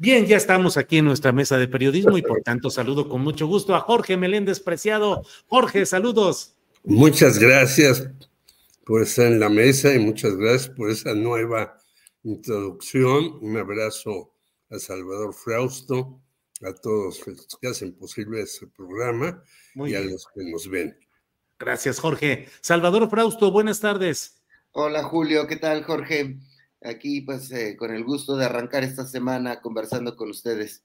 Bien, ya estamos aquí en nuestra mesa de periodismo y por tanto saludo con mucho gusto a Jorge Meléndez Preciado. Jorge, saludos. Muchas gracias por estar en la mesa y muchas gracias por esa nueva introducción. Un abrazo a Salvador Frausto, a todos los que hacen posible este programa Muy y a bien. los que nos ven. Gracias, Jorge. Salvador Frausto, buenas tardes. Hola Julio, ¿qué tal Jorge? Aquí pues eh, con el gusto de arrancar esta semana conversando con ustedes.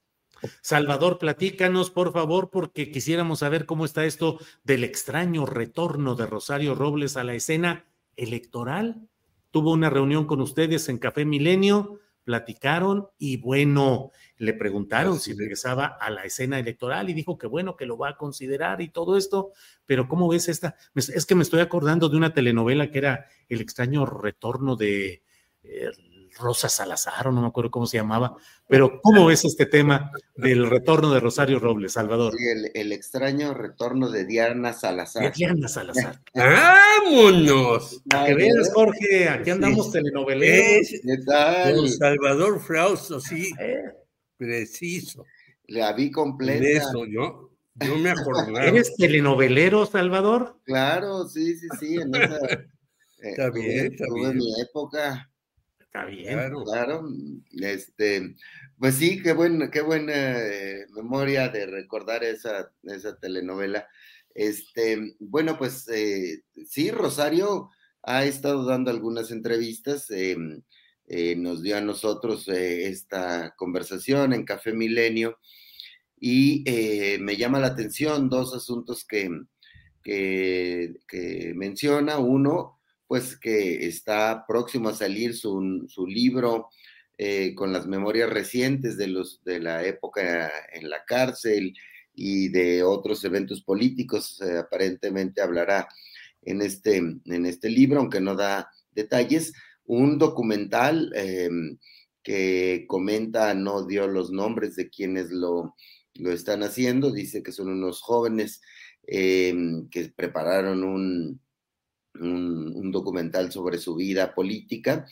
Salvador, platícanos, por favor, porque quisiéramos saber cómo está esto del extraño retorno de Rosario Robles a la escena electoral. Tuvo una reunión con ustedes en Café Milenio, platicaron y bueno, le preguntaron si regresaba a la escena electoral y dijo que bueno, que lo va a considerar y todo esto, pero ¿cómo ves esta? Es que me estoy acordando de una telenovela que era El extraño retorno de eh, Rosa Salazar, o no me acuerdo cómo se llamaba, pero ¿cómo ves este tema del retorno de Rosario Robles, Salvador? Sí, el, el extraño retorno de Diana Salazar. De Diana Salazar. ¡Vámonos! Que veas, Jorge, aquí andamos Sí. telenoveleros. ¿Qué tal? don Salvador Frausto, sí, preciso. La vi En completa. eso, yo, yo me acordaba. ¿Eres telenovelero, Salvador? Claro, sí, sí, sí. En esa, eh, Está tuve- bien, está tuve bien. mi época. Está bien. Claro. Claro, este, pues sí, qué buen, qué buena eh, memoria de recordar esa, esa telenovela. Este, bueno, pues eh, sí, Rosario ha estado dando algunas entrevistas, eh, nos dio a nosotros esta conversación en Café Milenio y me llama la atención dos asuntos que, que menciona. Uno, pues que está próximo a salir su, su libro eh, con las memorias recientes de, los, de la época en la cárcel y de otros eventos políticos. eh, aparentemente hablará en este, en este libro, aunque no da detalles. Un documental eh, que comenta, no dio los nombres de quienes lo, lo están haciendo, dice que son unos jóvenes que prepararon un, un, documental sobre su vida política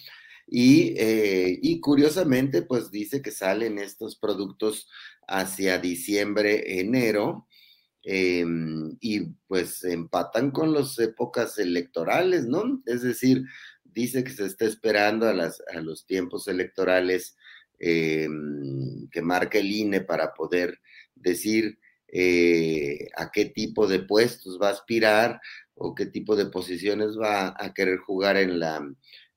y, eh, y, curiosamente pues dice que salen estos productos hacia diciembre, enero eh, y pues empatan con las épocas electorales, ¿no? Es decir, dice que se está esperando a, las, a los tiempos electorales eh, que marca el INE para poder decir eh, a qué tipo de puestos va a aspirar o qué tipo de posiciones va a querer jugar en, la,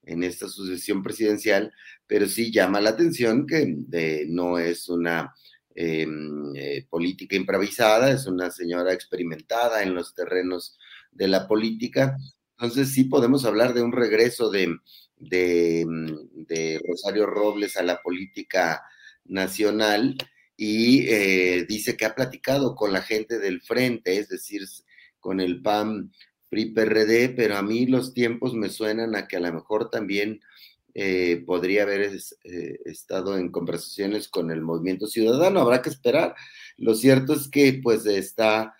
en esta sucesión presidencial, pero sí llama la atención que de, no es una eh, eh, política improvisada, es una señora experimentada en los terrenos de la política. Entonces sí podemos hablar de un regreso de, de Rosario Robles a la política nacional y eh, dice que ha platicado con la gente del frente, es decir, con el PAN PRI PRD, pero a mí los tiempos me suenan a que a lo mejor también eh, podría haber eh, estado en conversaciones con el movimiento ciudadano, habrá que esperar. Lo cierto es que pues está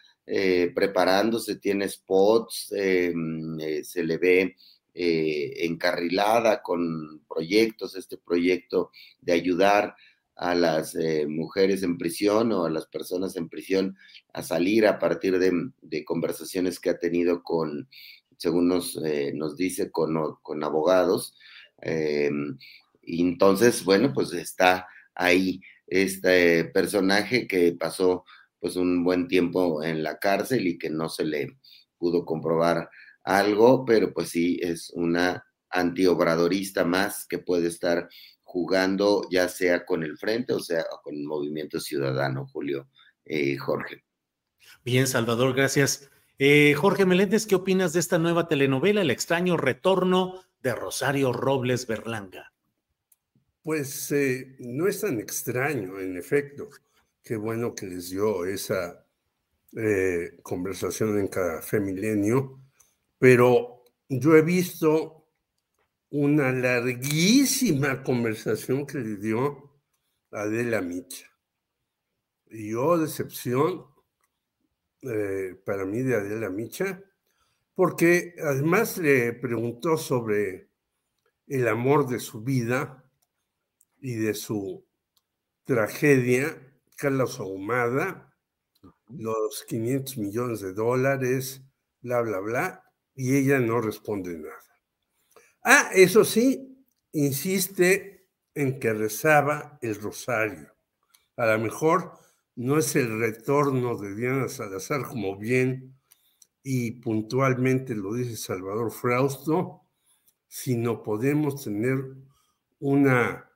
preparándose, tiene spots, eh, se le ve encarrilada con proyectos, este proyecto de ayudar a las eh, mujeres en prisión o a las personas en prisión a salir a partir de, conversaciones que ha tenido con, según nos, eh, nos dice, con, con abogados. Eh, y entonces, bueno, pues está ahí este personaje que pasó pues un buen tiempo en la cárcel y que no se le pudo comprobar algo, pero pues sí es una antiobradorista más que puede estar jugando ya sea con el Frente o sea con el Movimiento Ciudadano, Julio eh, Jorge. Bien, Salvador, gracias. Eh, Jorge Meléndez, ¿qué opinas de esta nueva telenovela, El extraño retorno de Rosario Robles Berlanga? Pues eh, no es tan extraño, en efecto. Qué bueno que les dio esa conversación en Café Milenio, pero yo he visto una larguísima conversación que le dio Adela Micha. Y yo, decepción eh, para mí de Adela Micha, porque además le preguntó sobre el amor de su vida y de su tragedia, Carlos Ahumada, los 500 millones de dólares, bla, bla, bla, y ella no responde nada. Ah, eso sí, insiste en que rezaba el rosario. A lo mejor no es el retorno de Diana Salazar, como bien y puntualmente lo dice Salvador Frausto, sino podemos tener una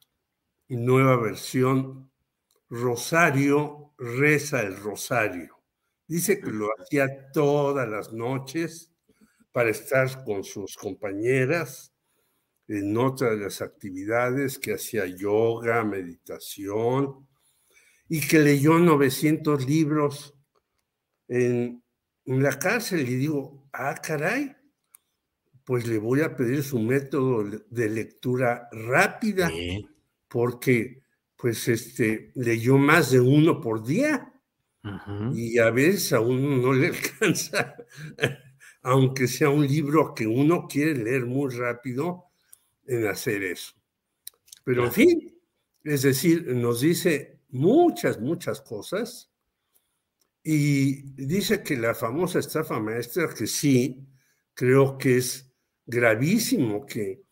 nueva versión. Rosario reza el rosario. Dice que lo hacía todas las noches para estar con sus compañeras en otra de las actividades que hacía yoga, meditación, y que leyó 900 libros en, la cárcel. Y digo, ah, caray, pues le voy a pedir su método de lectura rápida, porque pues este, leyó más de uno por día. Y a veces a uno no le alcanza, aunque sea un libro que uno quiere leer muy rápido, en hacer eso. Pero en fin, es decir, nos dice muchas, muchas cosas y dice que la famosa estafa maestra, que sí, creo que es gravísimo que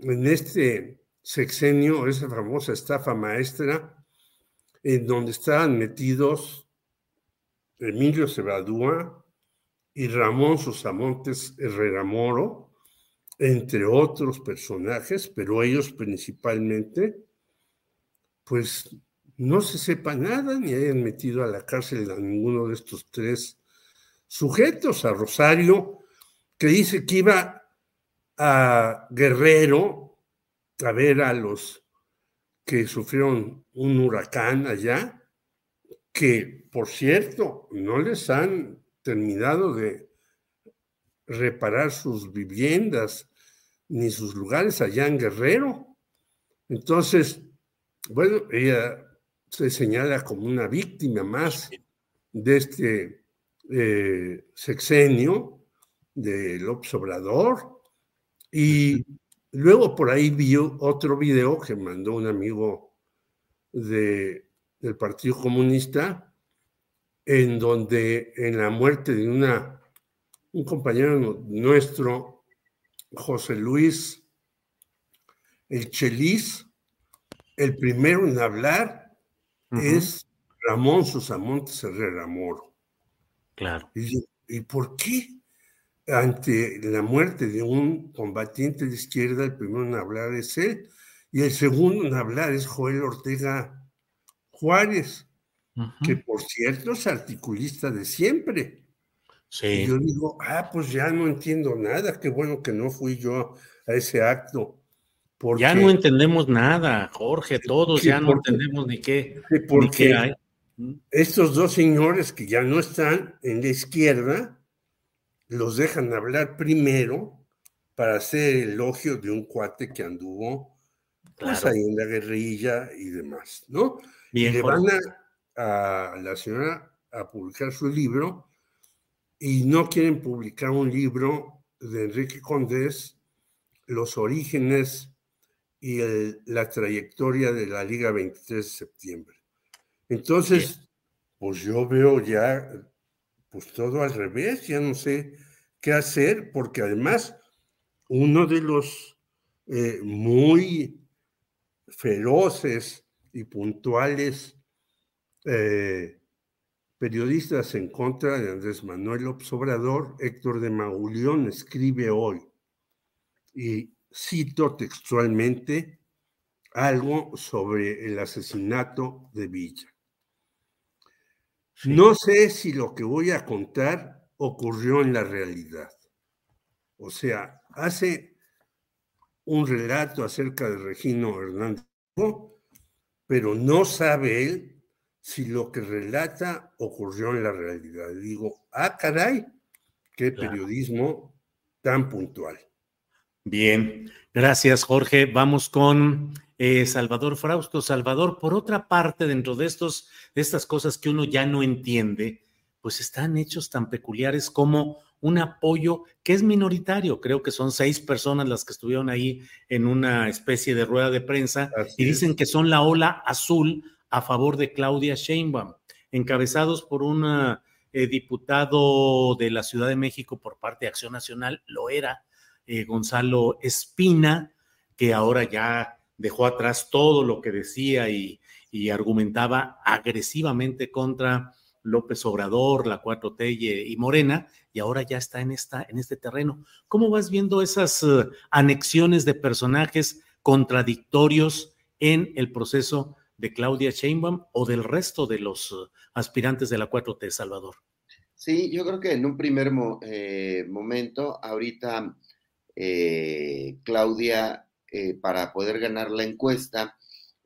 en este sexenio, esa famosa estafa maestra, en donde estaban metidos Emilio Cebadúa y Ramón Susamontes Herrera Moro, entre otros personajes, pero ellos principalmente, pues no se sepa nada ni hayan metido a la cárcel a ninguno de estos tres sujetos, a Rosario, que dice que iba a Guerrero a ver a los que sufrieron un huracán allá, que por cierto no les han terminado de reparar sus viviendas ni sus lugares allá en Guerrero. Entonces, bueno, ella se señala como una víctima más de este eh, sexenio de López Obrador. Y luego por ahí vi otro video que mandó un amigo de, del Partido Comunista, en donde en la muerte de una un compañero nuestro, José Luis El Chelis, el primero en hablar es Ramón Susamontes Herrera Moro. Claro. Y, por qué ante la muerte de un combatiente de izquierda, el primero en hablar es él? Y el segundo en hablar es Joel Ortega Juárez, que por cierto es articulista de siempre. Y yo digo, ah, pues ya no entiendo nada, qué bueno que no fui yo a ese acto. ya no entendemos nada, Jorge, todos ya no entendemos ni qué, porque hay. Estos dos señores que ya no están en la izquierda, los dejan hablar primero para hacer elogio de un cuate que anduvo pues, ahí en la guerrilla y demás, ¿no? y le van a, a la señora a publicar su libro y no quieren publicar un libro de Enrique Condés, Los orígenes y la trayectoria de la Liga 23 de septiembre. Entonces, pues yo veo ya pues todo al revés, ya no sé qué hacer, porque además uno de los eh, muy feroces y puntuales eh, periodistas en contra de Andrés Manuel López Obrador, Héctor de Mauleón, escribe hoy, y cito textualmente algo sobre el asesinato de Villa. No sé si lo que voy a contar ocurrió en la realidad. O sea, hace un relato acerca de Regino Hernández, pero no sabe él si lo que relata ocurrió en la realidad. Digo, ah, caray, qué periodismo tan puntual. Bien, gracias Jorge. Vamos con eh, Salvador Frausto. Salvador, por otra parte, dentro de, estos, de estas cosas que uno ya no entiende, pues están hechos tan peculiares como un apoyo que es minoritario. Creo que son seis personas las que estuvieron ahí en una especie de rueda de prensa y dicen que son la ola azul a favor de Claudia Sheinbaum, encabezados por un eh, diputado de la Ciudad de México por parte de Acción Nacional, lo era, eh, Gonzalo Espina, que ahora ya dejó atrás todo lo que decía y, argumentaba agresivamente contra López Obrador, la 4T y Morena, y ahora ya está en, esta, en este terreno. ¿Cómo vas viendo esas eh, anexiones de personajes contradictorios en el proceso de Claudia Sheinbaum o del resto de los uh, aspirantes de la 4T, Salvador? Sí, yo creo que en un primer eh, momento, ahorita eh, Claudia, eh, para poder ganar la encuesta,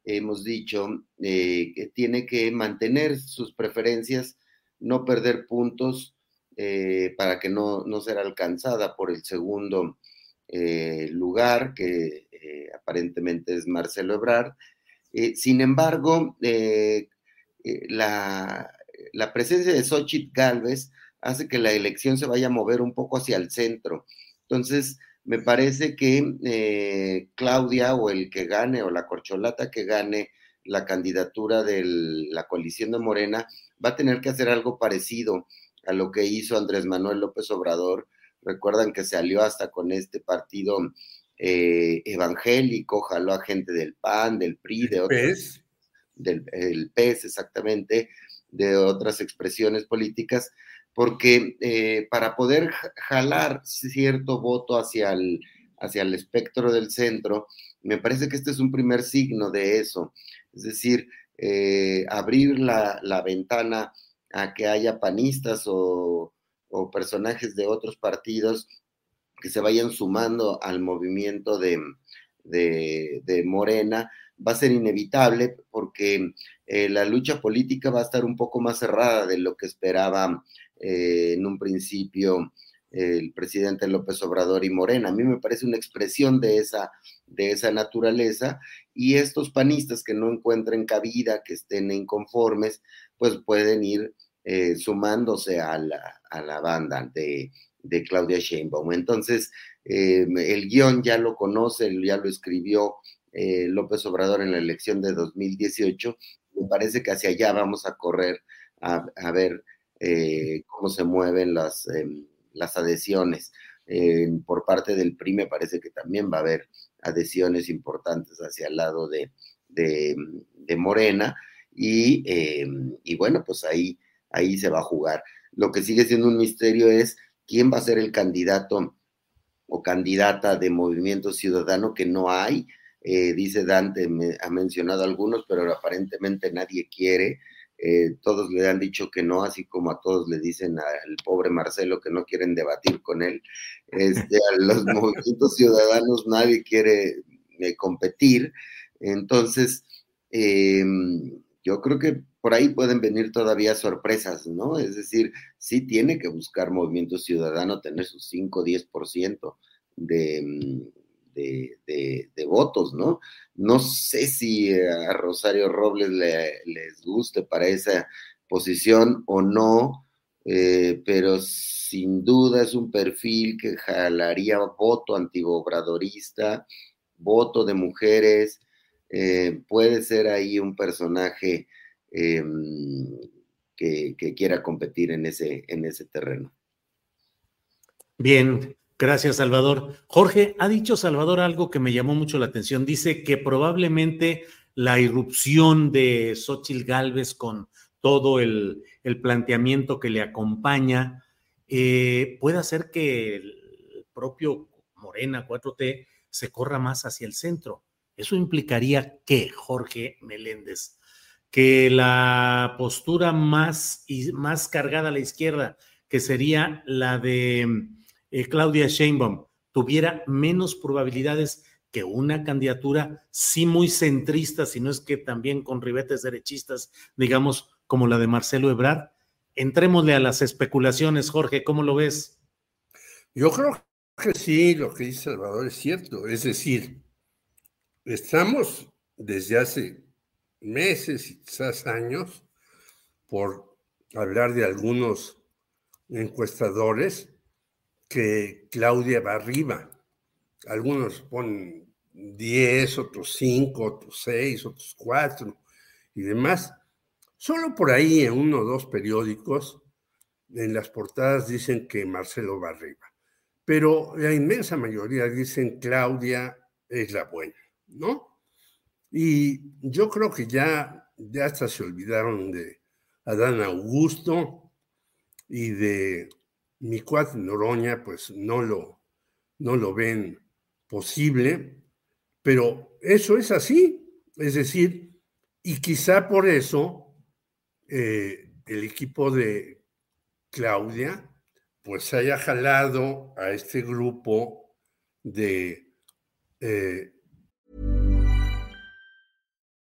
hemos dicho que tiene que mantener sus preferencias, no perder puntos para que no, no alcanzada por el segundo lugar, que aparentemente es Marcelo Ebrard, eh, sin embargo, eh, eh, la, presencia de Xochitl Galvez hace que la elección se vaya a mover un poco hacia el centro. Entonces, me parece que Claudia o el que gane o la corcholata que gane la candidatura de la coalición de Morena va a tener que hacer algo parecido a lo que hizo Andrés Manuel López Obrador. Recuerdan que se alió hasta con este partido eh, evangélico, jaló a gente del PAN, del PRI, de otros. PES. Del el PES, exactamente, de otras expresiones políticas, porque eh, para poder jalar cierto voto hacia el, hacia el espectro del centro, me parece que este es un primer signo de eso. Es decir, eh, abrir la, la, ventana a que haya panistas o, o personajes de otros partidos que se vayan sumando al movimiento de, Morena va a ser inevitable porque eh, la lucha política va a estar un poco más cerrada de lo que esperaba eh, en un principio el presidente López Obrador y Morena. A mí me parece una expresión de esa, de esa naturaleza y estos panistas que no encuentren cabida, que estén inconformes, pues pueden ir eh, sumándose a la, a la banda de, de Claudia Sheinbaum. Entonces, eh, el guion ya lo conoce, ya lo escribió eh, López Obrador en la elección de 2018. Me parece que hacia allá vamos a correr a, ver eh, cómo se mueven las, em, las adhesiones. por parte del PRI me parece que también va a haber adhesiones importantes hacia el lado de, de, Morena y, em, y, bueno, pues ahí, ahí se va a jugar. Lo que sigue siendo un misterio es quién va a ser el candidato o candidata de Movimiento Ciudadano que no hay. Eh, dice Dante, me, ha mencionado algunos, pero aparentemente nadie quiere. Eh, todos le han dicho que no, así como a todos le dicen al pobre Marcelo que no quieren debatir con él. Este, a los movimientos ciudadanos nadie quiere eh, competir. Entonces, yo creo que por ahí pueden venir todavía sorpresas, ¿no? Es decir, sí tiene que buscar Movimiento Ciudadano tener sus 5 o 10% de, de, votos, ¿no? No sé si a Rosario Robles le, les guste para esa posición o no, eh, pero sin duda es un perfil que jalaría voto antibobradorista voto de mujeres, eh, puede ser ahí un personaje em, que, quiera competir en ese, en ese terreno. Bien, gracias Salvador. Jorge, ha dicho Salvador algo que me llamó mucho la atención. Dice que probablemente la irrupción de Xochitl Galvez con todo el, planteamiento que le acompaña eh, puede hacer que el propio Morena 4T se corra más hacia el centro. Eso implicaría que, Jorge Meléndez, que la postura más, más cargada a la izquierda, que sería la de eh, Claudia Sheinbaum, tuviera menos probabilidades que una candidatura sí muy centrista, si no es que también con ribetes derechistas, digamos, como la de Marcelo Ebrard. Entrémosle a las especulaciones, Jorge, ¿cómo lo ves? Yo creo que sí, lo que dice Salvador es cierto. Es decir, estamos desde hace meses y quizás años, por hablar de algunos encuestadores, que Claudia va arriba. Algunos ponen 10, otros 5, otros 6, otros 4 y demás. Solo por ahí en uno o dos periódicos, en las portadas dicen que Marcelo va arriba pero la inmensa mayoría dicen Claudia es la buena, ¿no? Y yo creo que ya, ya hasta se olvidaron de Adán Augusto y de mi cuate Noroña, pues no lo, no lo ven posible, pero eso es así, es decir, y quizá por eso eh, el equipo de Claudia pues haya jalado a este grupo de... Eh...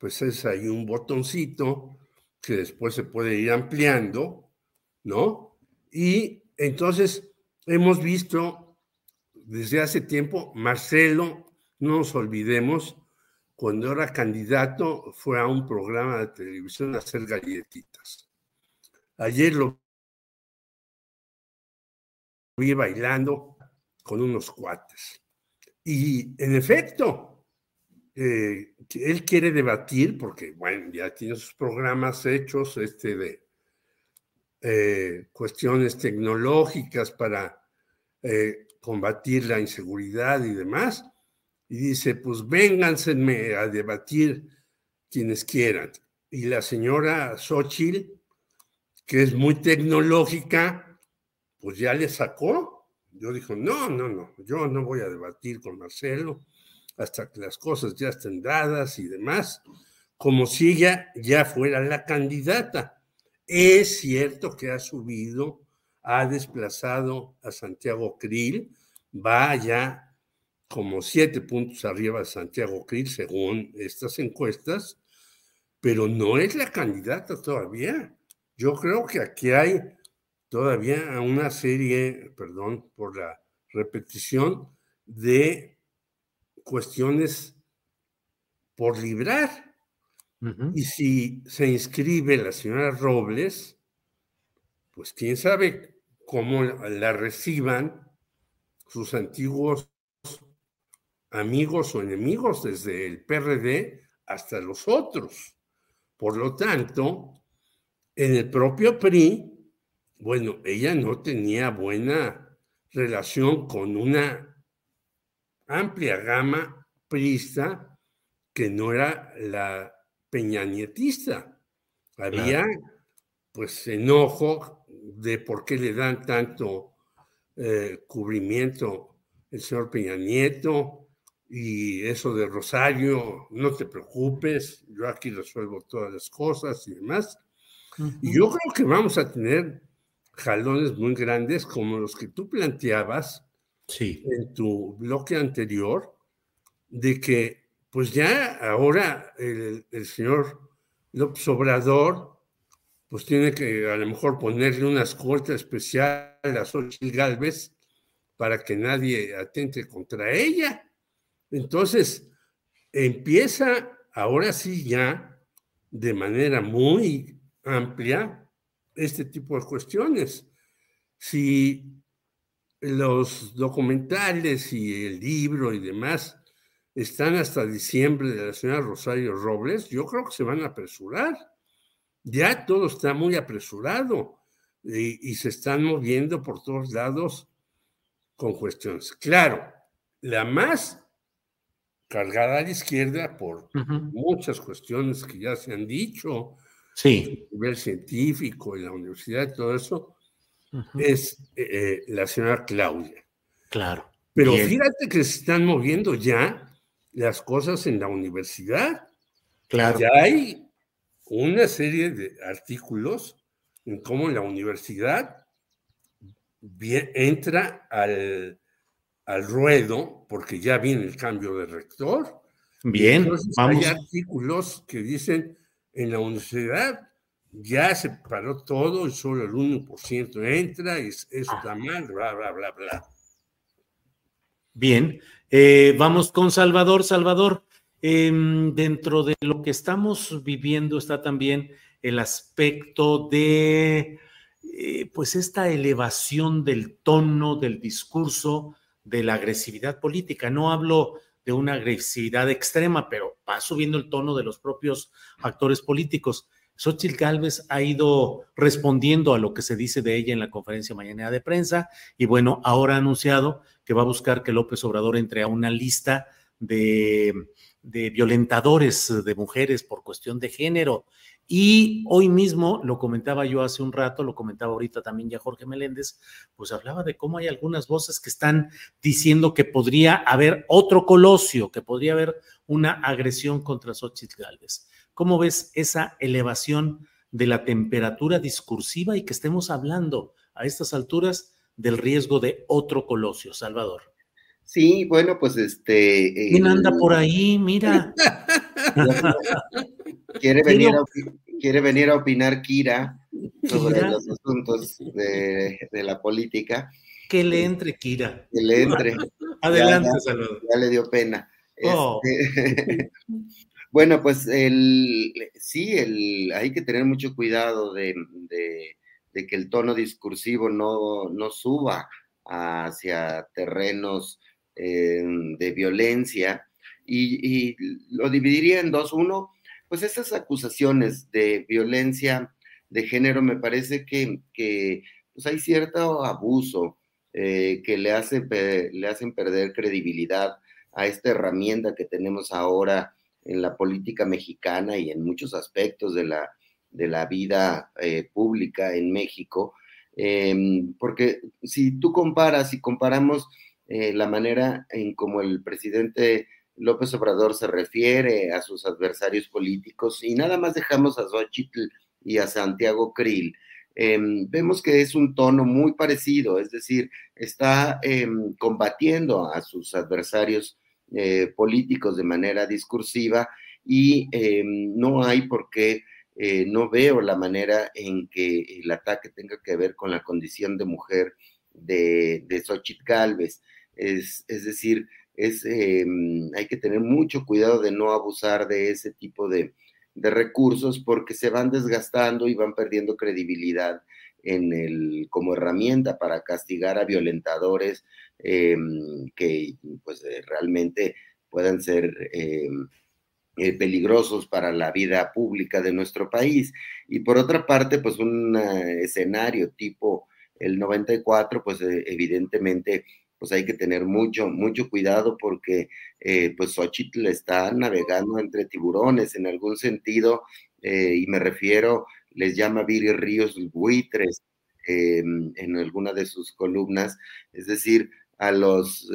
pues es ahí un botoncito que después se puede ir ampliando, ¿no? Y entonces hemos visto desde hace tiempo, Marcelo, no nos olvidemos, cuando era candidato fue a un programa de televisión a hacer galletitas. Ayer lo vi bailando con unos cuates. Y en efecto, eh, él quiere debatir, porque bueno, ya tiene sus programas hechos este, de eh, cuestiones tecnológicas para eh, combatir la inseguridad y demás, y dice, pues vénganse a debatir quienes quieran. Y la señora Xochitl, que es muy tecnológica, pues ya le sacó. Yo dijo, no, no, no, yo no voy a debatir con Marcelo hasta que las cosas ya estén dadas y demás, como si ella ya fuera la candidata. Es cierto que ha subido, ha desplazado a Santiago Krill, va ya como siete puntos arriba de Santiago Krill, según estas encuestas, pero no es la candidata todavía. Yo creo que aquí hay todavía una serie, perdón por la repetición, de cuestiones por librar. Y si se inscribe la señora Robles, pues quién sabe cómo la reciban sus antiguos amigos o enemigos, desde el PRD hasta los otros. Por lo tanto, en el propio PRI bueno, ella no tenía buena relación con una amplia gama prista que no era la peñanietista. Había pues enojo de por qué le dan tanto eh, cubrimiento el señor Peña Nieto y eso de Rosario, no te preocupes, yo aquí resuelvo todas las cosas y demás. Y yo creo que vamos a tener jalones muy grandes como los que tú planteabas sí. en tu bloque anterior, de que pues ya ahora el, el señor López Obrador pues tiene que a lo mejor ponerle una escolta especial a Xochitl Galvez para que nadie atente contra ella. Entonces, empieza ahora sí ya de manera muy amplia este tipo de cuestiones. Si los documentales y el libro y demás están hasta diciembre de la señora Rosario Robles, yo creo que se van a apresurar ya todo está muy apresurado y, se están moviendo por todos lados con cuestiones. Claro, la más cargada a la izquierda por muchas cuestiones que ya se han dicho, sí. a nivel científico y la universidad y todo eso, es eh, eh, la señora Claudia. Claro. Pero fíjate que se están moviendo ya las cosas en la universidad. Claro. Ya hay una serie de artículos en cómo la universidad entra al, ruedo, porque ya viene el cambio de rector. Bien, vamos. Hay artículos que dicen en la universidad ya se paró todo y solo el 1% entra y eso está mal, bla, bla, bla, bla. Bien, eh, vamos con Salvador. Salvador, Em, dentro de lo que estamos viviendo está también el aspecto de, eh, pues, esta elevación del tono del discurso, de la agresividad política. No hablo de una agresividad extrema, pero va subiendo el tono de los propios actores políticos. Xochitl Gálvez ha ido respondiendo a lo que se dice de ella en la conferencia mañana de prensa y bueno, ahora ha anunciado que va a buscar que López Obrador entre a una lista de violentadores de mujeres por cuestión de género. Y hoy mismo, lo comentaba yo hace un rato, lo comentaba ahorita también ya Jorge Meléndez, pues hablaba de cómo hay algunas voces que están diciendo que podría haber otro colosio, que podría haber una agresión contra Xochitl Gálvez. ¿Cómo ves esa elevación de la temperatura discursiva y que estemos hablando a estas alturas del riesgo de otro colosio, Salvador? Sí, bueno, pues este. ¿Quién anda por ahí? Mira. quiere, venir a, quiere venir a opinar Kira sobre los asuntos de, la política. Que le entre, Kira. Que le entre. Adelante, Salvador. Ya le dio pena. Oh. Este, bueno, pues el, sí, el, hay que tener mucho cuidado de, que el tono discursivo no, no suba hacia terrenos de violencia y, lo dividiría en dos. Uno, pues esas acusaciones de violencia de género me parece que, pues hay cierto abuso eh, que le, hace, le hacen perder credibilidad a esta herramienta que tenemos ahora en la política mexicana y en muchos aspectos de la, de la vida eh, pública en México. Em, porque si tú comparas, y comparamos eh, la manera en como el presidente López Obrador se refiere a sus adversarios políticos y nada más dejamos a Xochitl y a Santiago Krill. Em, vemos que es un tono muy parecido, es decir, está em, combatiendo a sus adversarios eh, políticos de manera discursiva y em, no hay por qué, eh, no veo la manera en que el ataque tenga que ver con la condición de mujer de, de Xochitl Galvez. Es, decir, es, hay que tener mucho cuidado de no abusar de ese tipo de, recursos porque se van desgastando y van perdiendo credibilidad en el, como herramienta para castigar a violentadores em, que pues, eh, realmente puedan ser eh, peligrosos para la vida pública de nuestro país. Y por otra parte, pues un escenario tipo el 94, pues evidentemente pues hay que tener mucho, mucho cuidado porque eh, pues Xochitl está navegando entre tiburones en algún sentido, y me refiero, les llama Viri Ríos buitres en alguna de sus columnas, es decir, a los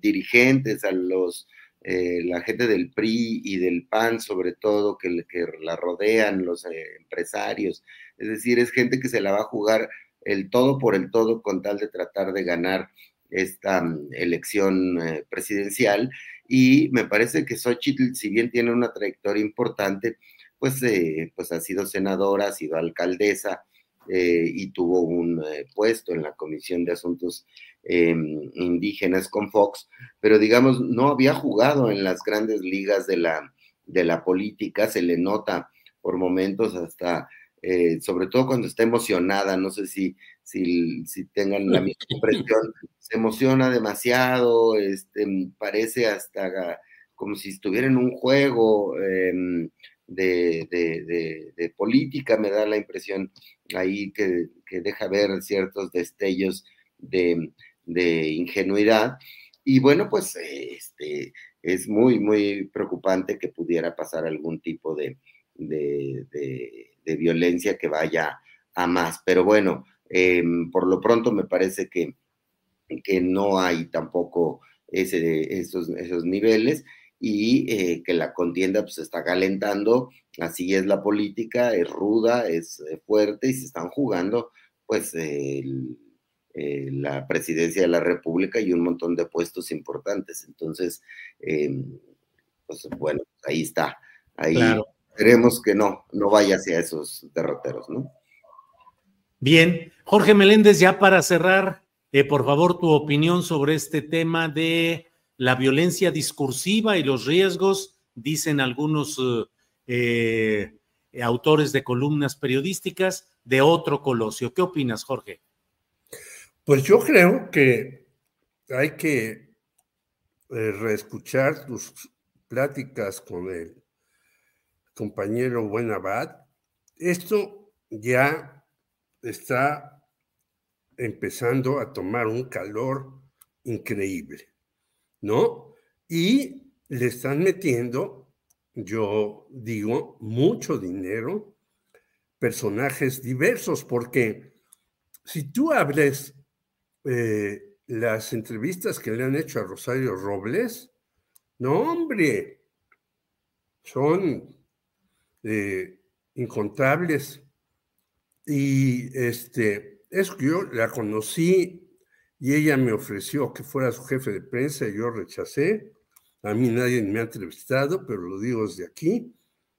dirigentes, a los eh, la gente del PRI y del PAN, sobre todo, que, que la rodean, los empresarios. Es decir, es gente que se la va a jugar el todo por el todo con tal de tratar de ganar esta mm, elección eh, presidencial. Y me parece que Xochitl, si bien tiene una trayectoria importante, pues, pues ha sido senadora, ha sido alcaldesa y tuvo un puesto en la Comisión de Asuntos Em, indígenas con Fox, pero digamos, no había jugado en las grandes ligas de la, de la política, se le nota por momentos hasta, eh, sobre todo cuando está emocionada, no sé si, si, si tengan la misma impresión, se emociona demasiado, este, parece hasta como si estuviera en un juego em, de, de, de, política, me da la impresión ahí que, que deja ver ciertos destellos de, ingenuidad. Y bueno, pues este, es muy, muy preocupante que pudiera pasar algún tipo de, de, violencia que vaya a más. Pero bueno, em, por lo pronto me parece que, que no hay tampoco ese, esos, esos niveles y eh, que la contienda pues está calentando, así es la política, es ruda, es eh, fuerte y se están jugando pues el eh, la presidencia de la República y un montón de puestos importantes. Entonces, em, pues bueno, ahí está. Ahí queremos que no, no vaya hacia esos derroteros, ¿no? Bien, Jorge Meléndez, ya para cerrar, eh, por favor, tu opinión sobre este tema de la violencia discursiva y los riesgos, dicen algunos eh, autores de columnas periodísticas, de otro colosio. ¿Qué opinas, Jorge? Pues yo creo que hay que eh, reescuchar tus pláticas con el compañero Buenabad. Esto ya está empezando a tomar un calor increíble, ¿no? Y le están metiendo, yo digo, mucho dinero, personajes diversos, porque si tú hables eh, las entrevistas que le han hecho a Rosario Robles, no, hombre, son eh, incontables. Y este, es que yo la conocí y ella me ofreció que fuera su jefe de prensa y yo rechacé. A mí nadie me ha entrevistado, pero lo digo desde aquí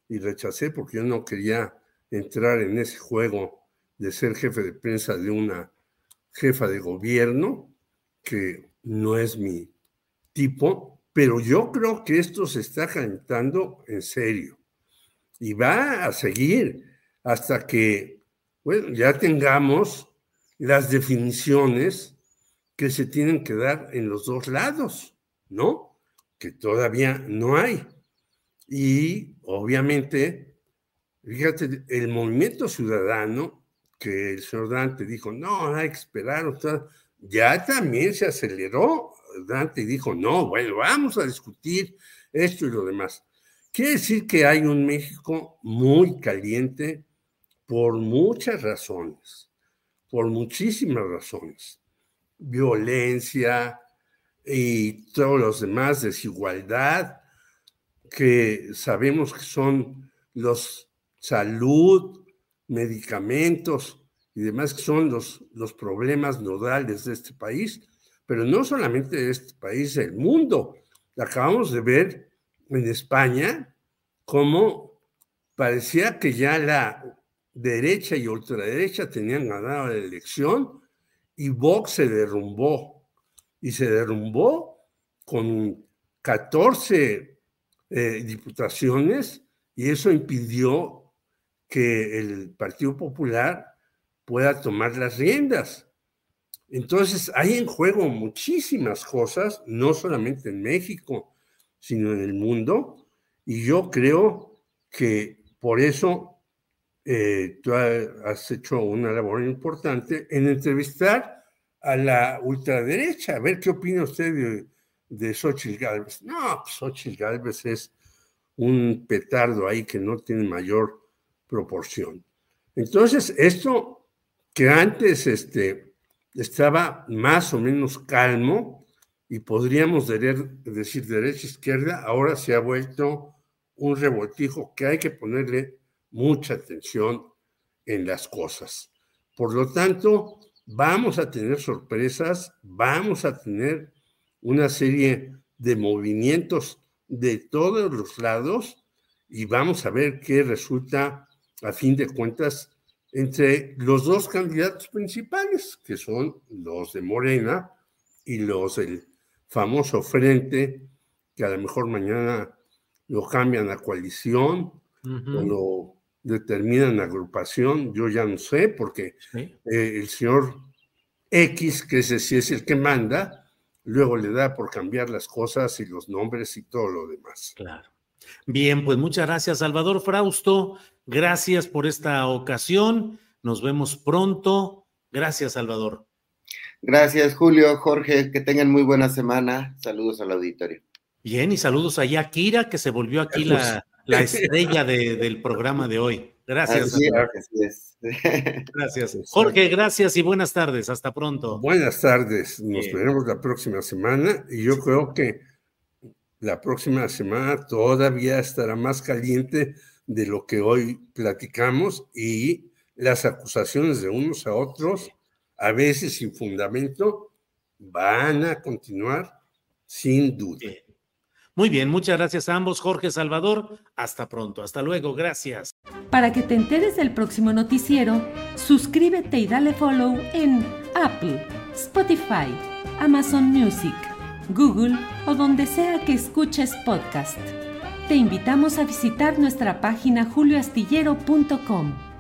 y rechacé porque yo no quería entrar en ese juego de ser jefe de prensa de una jefa de gobierno, que no es mi tipo, pero yo creo que esto se está calentando en serio y va a seguir hasta que, bueno, ya tengamos las definiciones que se tienen que dar en los dos lados, ¿no? Que todavía no hay. Y obviamente, fíjate, el movimiento ciudadano que el señor Dante dijo, no, hay que esperar, ya también se aceleró Dante dijo, no, bueno, vamos a discutir esto y lo demás. Quiere decir que hay un México muy caliente por muchas razones, por muchísimas razones. Violencia y todos los demás, desigualdad, que sabemos que son los salud, medicamentos y demás, que son los, los problemas nodales de este país, pero no solamente de este país, del mundo. Acabamos de ver en España cómo parecía que ya la derecha y ultraderecha tenían ganado la elección y Vox se derrumbó. Y se derrumbó con 14 eh, diputaciones y eso impidió que el Partido Popular pueda tomar las riendas. Entonces, hay en juego muchísimas cosas, no solamente en México, sino en el mundo, Y yo creo que por eso eh, tú has hecho una labor importante en entrevistar a la ultraderecha, a ver qué opina usted de, de Xochitl Gálvez. No, pues Xochitl Gálvez es un petardo ahí que no tiene mayor proporción. Entonces, esto que antes este, estaba más o menos calmo y podríamos decir derecha-izquierda, ahora se ha vuelto un revoltijo que hay que ponerle mucha atención en las cosas. Por lo tanto, vamos a tener sorpresas, vamos a tener una serie de movimientos de todos los lados y vamos a ver qué resulta a fin de cuentas entre los dos candidatos principales, que son los de Morena y los del famoso Frente, que a lo mejor mañana lo cambian a coalición o lo determinan agrupación, yo ya no sé, porque eh, el señor X, que ese sí es el que manda, luego le da por cambiar las cosas y los nombres y todo lo demás. Claro. Bien, pues muchas gracias, Salvador Frausto. Gracias por esta ocasión. Nos vemos pronto. Gracias, Salvador. Gracias, Julio, Jorge. Que tengan muy buena semana. Saludos al auditorio. Bien, y saludos allá a Kira, que se volvió aquí la, la estrella del programa de hoy. Gracias. Gracias. Jorge, gracias y buenas tardes. Hasta pronto. Buenas tardes. Nos veremos la próxima semana y yo creo que la próxima semana todavía estará más caliente de lo que hoy platicamos y las acusaciones de unos a otros, a veces sin fundamento, van a continuar sin duda. Muy bien, muchas gracias a ambos, Jorge Salvador. Hasta pronto, hasta luego, gracias. Para que te enteres del próximo noticiero, suscríbete y dale follow en Apple, Spotify, Amazon Music, Google o donde sea que escuches podcast. Te invitamos a visitar nuestra página julioastillero.com.